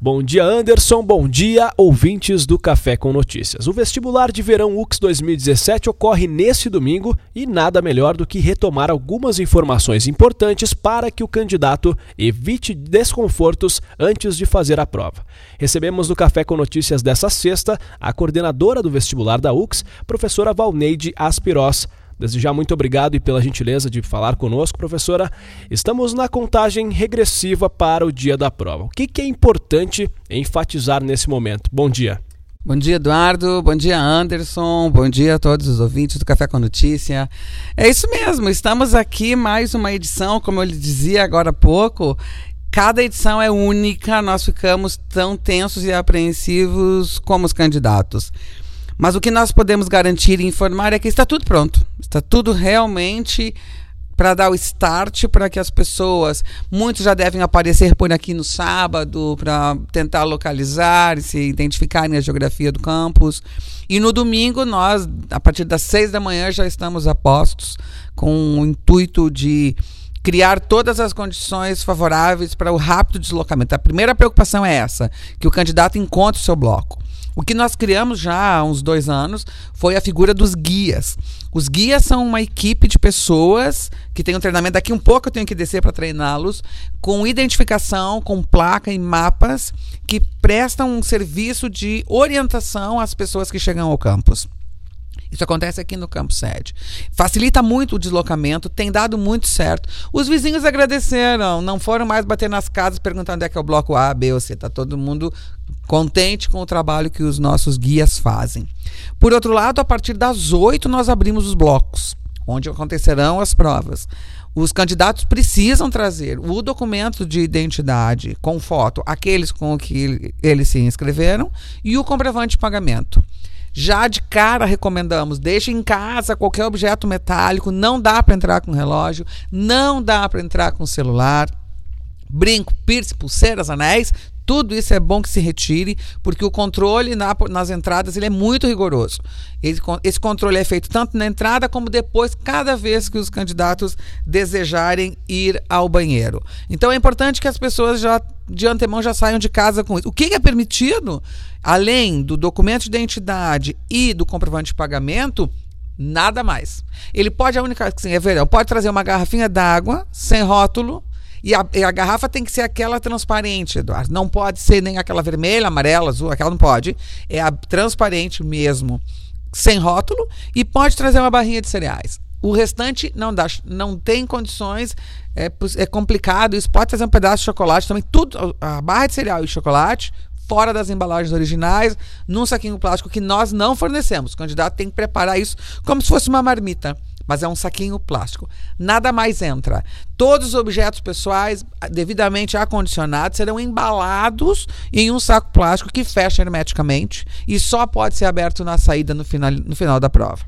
Bom dia, Anderson. Bom dia, ouvintes do Café com Notícias. O vestibular de verão UX 2017 ocorre neste domingo e nada melhor do que retomar algumas informações importantes para que o candidato evite desconfortos antes de fazer a prova. Recebemos no Café com Notícias dessa sexta a coordenadora do vestibular da UX, professora Valneide Aspiros. Desde já, muito obrigado e pela gentileza de falar conosco, professora. Estamos na contagem regressiva para o dia da prova. O que, que é importante enfatizar nesse momento? Bom dia. Bom dia, Eduardo. Bom dia, Anderson. Bom dia a todos os ouvintes do Café com Notícia. É isso mesmo, estamos aqui mais uma edição, como eu lhe dizia agora há pouco. Cada edição é única, nós ficamos tão tensos e apreensivos como os candidatos. Mas o que nós podemos garantir e informar é que está tudo pronto. Está tudo realmente para dar o start para que as pessoas, muitos já devem aparecer por aqui no sábado para tentar localizar se identificarem a geografia do campus. E no domingo nós, a partir das seis da manhã, já estamos a postos com o intuito de criar todas as condições favoráveis para o rápido deslocamento. A primeira preocupação é essa, que o candidato encontre o seu bloco. O que nós criamos já há uns dois anos foi a figura dos guias. Os guias são uma equipe de pessoas que tem um treinamento. Daqui um pouco eu tenho que descer para treiná-los, com identificação, com placa e mapas, que prestam um serviço de orientação às pessoas que chegam ao campus. Isso acontece aqui no campo sede. Facilita muito o deslocamento, tem dado muito certo. Os vizinhos agradeceram, não foram mais bater nas casas perguntando onde é que é o bloco A, B ou C. Está todo mundo contente com o trabalho que os nossos guias fazem. Por outro lado, a partir das 8 nós abrimos os blocos, onde acontecerão as provas. Os candidatos precisam trazer o documento de identidade com foto, aqueles com que eles se inscreveram, e o comprovante de pagamento. Já de cara recomendamos, deixe em casa qualquer objeto metálico, não dá para entrar com relógio, não dá para entrar com celular. Brinco, piercing, pulseiras, anéis, tudo isso é bom que se retire, porque o controle na, nas entradas ele é muito rigoroso. Esse, controle é feito tanto na entrada como depois, cada vez que os candidatos desejarem ir ao banheiro. Então é importante que as pessoas já de antemão já saiam de casa com isso. O que é permitido além do documento de identidade e do comprovante de pagamento, nada mais. Ele pode, a única assim, é verdade, pode trazer uma garrafinha d'água sem rótulo. E a, e a, garrafa tem que ser aquela transparente, Eduardo. Não pode ser nem aquela vermelha, amarela, azul, aquela não pode. É a transparente mesmo, sem rótulo. E pode trazer uma barrinha de cereais. O restante não dá, não tem condições, é, é complicado. Isso pode trazer um pedaço de chocolate também. Tudo, a barra de cereal e chocolate fora das embalagens originais, num saquinho plástico que nós não fornecemos. O candidato tem que preparar isso como se fosse uma marmita, mas é um saquinho plástico. Nada mais entra. Todos os objetos pessoais devidamente acondicionados serão embalados em um saco plástico que fecha hermeticamente e só pode ser aberto na saída no final, no final da prova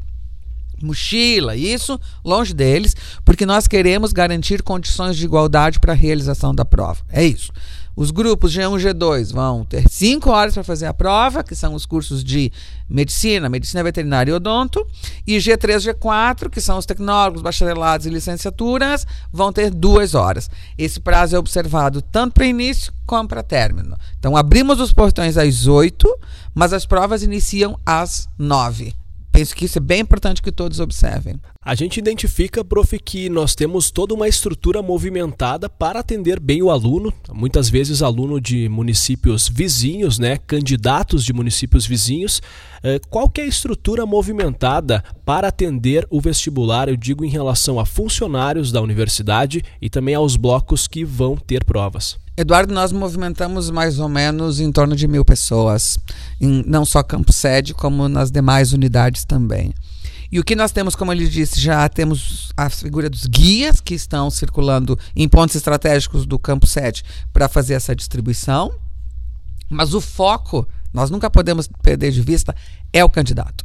mochila, isso longe deles, porque nós queremos garantir condições de igualdade para a realização da prova. É isso. Os grupos G1 e G2 vão ter cinco horas para fazer a prova, que são os cursos de medicina, medicina veterinária e odonto, e G3 e G4, que são os tecnólogos, bacharelados e licenciaturas, vão ter duas horas. Esse prazo é observado tanto para início como para término. Então, abrimos os portões às 8, mas as provas iniciam às 9 penso que isso é bem importante que todos observem. A gente identifica, prof, que nós temos toda uma estrutura movimentada para atender bem o aluno, muitas vezes aluno de municípios vizinhos, né, candidatos de municípios vizinhos. Eh, qual que é a estrutura movimentada para atender o vestibular, eu digo em relação a funcionários da universidade e também aos blocos que vão ter provas? Eduardo, nós movimentamos mais ou menos em torno de mil pessoas, em não só campo sede, como nas demais unidades também. E o que nós temos, como ele disse, já temos a figura dos guias que estão circulando em pontos estratégicos do campo sede para fazer essa distribuição. Mas o foco, nós nunca podemos perder de vista, é o candidato.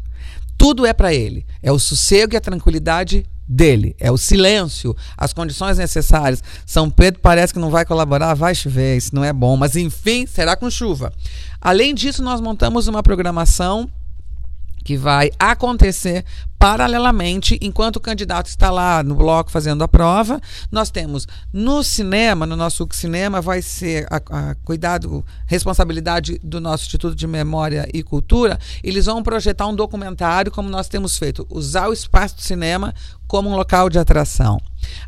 Tudo é para ele. É o sossego e a tranquilidade dele. É o silêncio, as condições necessárias. São Pedro parece que não vai colaborar, vai chover, isso não é bom. Mas enfim, será com chuva. Além disso, nós montamos uma programação que vai acontecer paralelamente, enquanto o candidato está lá no bloco fazendo a prova, nós temos no cinema, no nosso cinema, vai ser a, a cuidado, responsabilidade do nosso Instituto de Memória e Cultura, eles vão projetar um documentário, como nós temos feito, usar o espaço do cinema como um local de atração.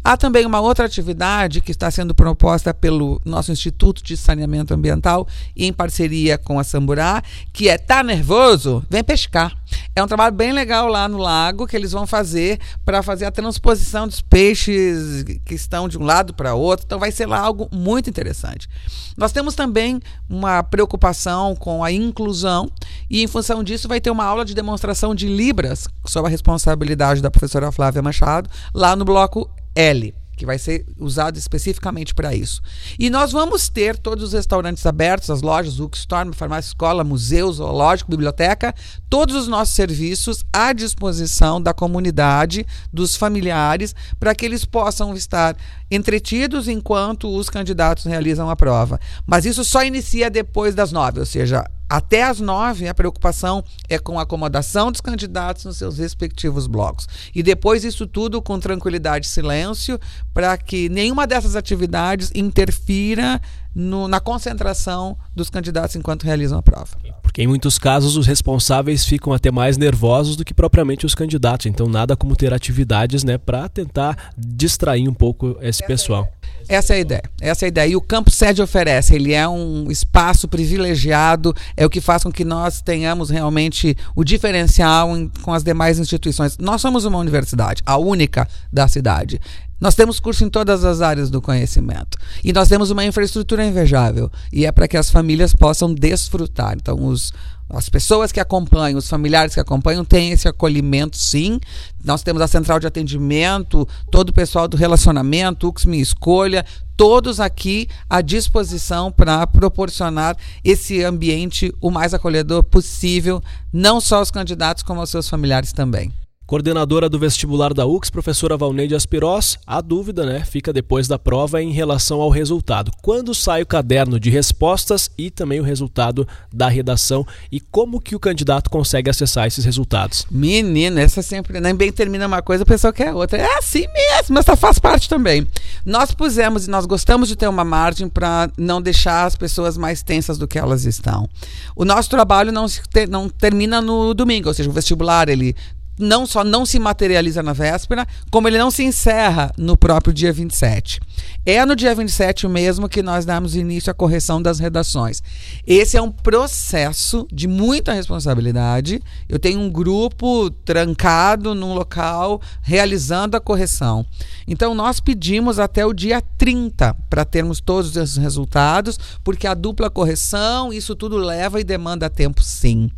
Há também uma outra atividade que está sendo proposta pelo nosso Instituto de Saneamento Ambiental, em parceria com a Samburá, que é Tá Nervoso? Vem pescar. É um trabalho bem legal lá no lago que eles vão fazer para fazer a transposição dos peixes que estão de um lado para outro. Então vai ser lá algo muito interessante. Nós temos também uma preocupação com a inclusão e em função disso vai ter uma aula de demonstração de libras sob a responsabilidade da professora Flávia Machado lá no bloco L que vai ser usado especificamente para isso. E nós vamos ter todos os restaurantes abertos, as lojas, o Storm, farmácia, escola, museu, zoológico, biblioteca, todos os nossos serviços à disposição da comunidade, dos familiares, para que eles possam estar entretidos enquanto os candidatos realizam a prova. Mas isso só inicia depois das nove, ou seja, até às nove, a preocupação é com a acomodação dos candidatos nos seus respectivos blocos. E depois isso tudo com tranquilidade e silêncio, para que nenhuma dessas atividades interfira no, na concentração dos candidatos enquanto realizam a prova. Porque em muitos casos os responsáveis ficam até mais nervosos do que propriamente os candidatos. Então nada como ter atividades né, para tentar distrair um pouco esse pessoal. Essa é a ideia. Essa é a ideia. E o Campo Sede oferece. Ele é um espaço privilegiado, é o que faz com que nós tenhamos realmente o diferencial em, com as demais instituições. Nós somos uma universidade, a única da cidade. Nós temos curso em todas as áreas do conhecimento. E nós temos uma infraestrutura invejável. E é para que as famílias possam desfrutar. Então, os, as pessoas que acompanham, os familiares que acompanham, têm esse acolhimento, sim. Nós temos a central de atendimento, todo o pessoal do relacionamento, UX Minha Escolha, todos aqui à disposição para proporcionar esse ambiente o mais acolhedor possível, não só aos candidatos, como aos seus familiares também. Coordenadora do vestibular da UX, professora Valneide Aspirós, a dúvida né, fica depois da prova em relação ao resultado. Quando sai o caderno de respostas e também o resultado da redação e como que o candidato consegue acessar esses resultados? Menina, essa sempre, nem bem termina uma coisa, a pessoa quer outra. É assim mesmo, mas faz parte também. Nós pusemos e nós gostamos de ter uma margem para não deixar as pessoas mais tensas do que elas estão. O nosso trabalho não, se não termina no domingo, ou seja, o vestibular ele não só não se materializa na véspera, como ele não se encerra no próprio dia 27. É no dia 27 mesmo que nós damos início à correção das redações. Esse é um processo de muita responsabilidade. Eu tenho um grupo trancado num local realizando a correção. Então nós pedimos até o dia 30 para termos todos esses resultados, porque a dupla correção, isso tudo leva e demanda tempo sim.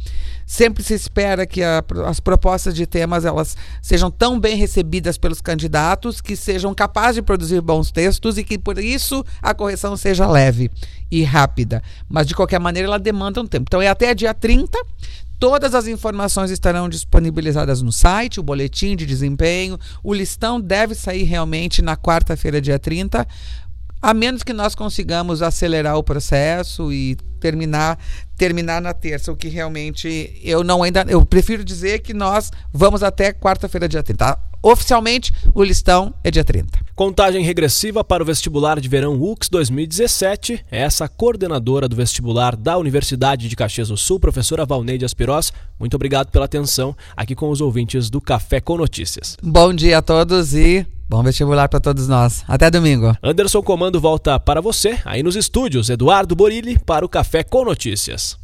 Sempre se espera que a, as propostas de temas elas sejam tão bem recebidas pelos candidatos que sejam capazes de produzir bons textos e que por isso a correção seja leve e rápida. Mas de qualquer maneira ela demanda um tempo. Então é até dia 30. Todas as informações estarão disponibilizadas no site, o boletim de desempenho. O listão deve sair realmente na quarta-feira, dia 30 a menos que nós consigamos acelerar o processo e terminar terminar na terça, o que realmente eu não ainda eu prefiro dizer que nós vamos até quarta-feira dia 30. Oficialmente, o listão é dia 30. Contagem regressiva para o vestibular de verão UX 2017. Essa coordenadora do vestibular da Universidade de Caxias do Sul, professora Valneide Aspirós. Muito obrigado pela atenção aqui com os ouvintes do Café com Notícias. Bom dia a todos e Bom vestibular para todos nós. Até domingo. Anderson Comando volta para você aí nos estúdios. Eduardo Borilli para o Café com Notícias.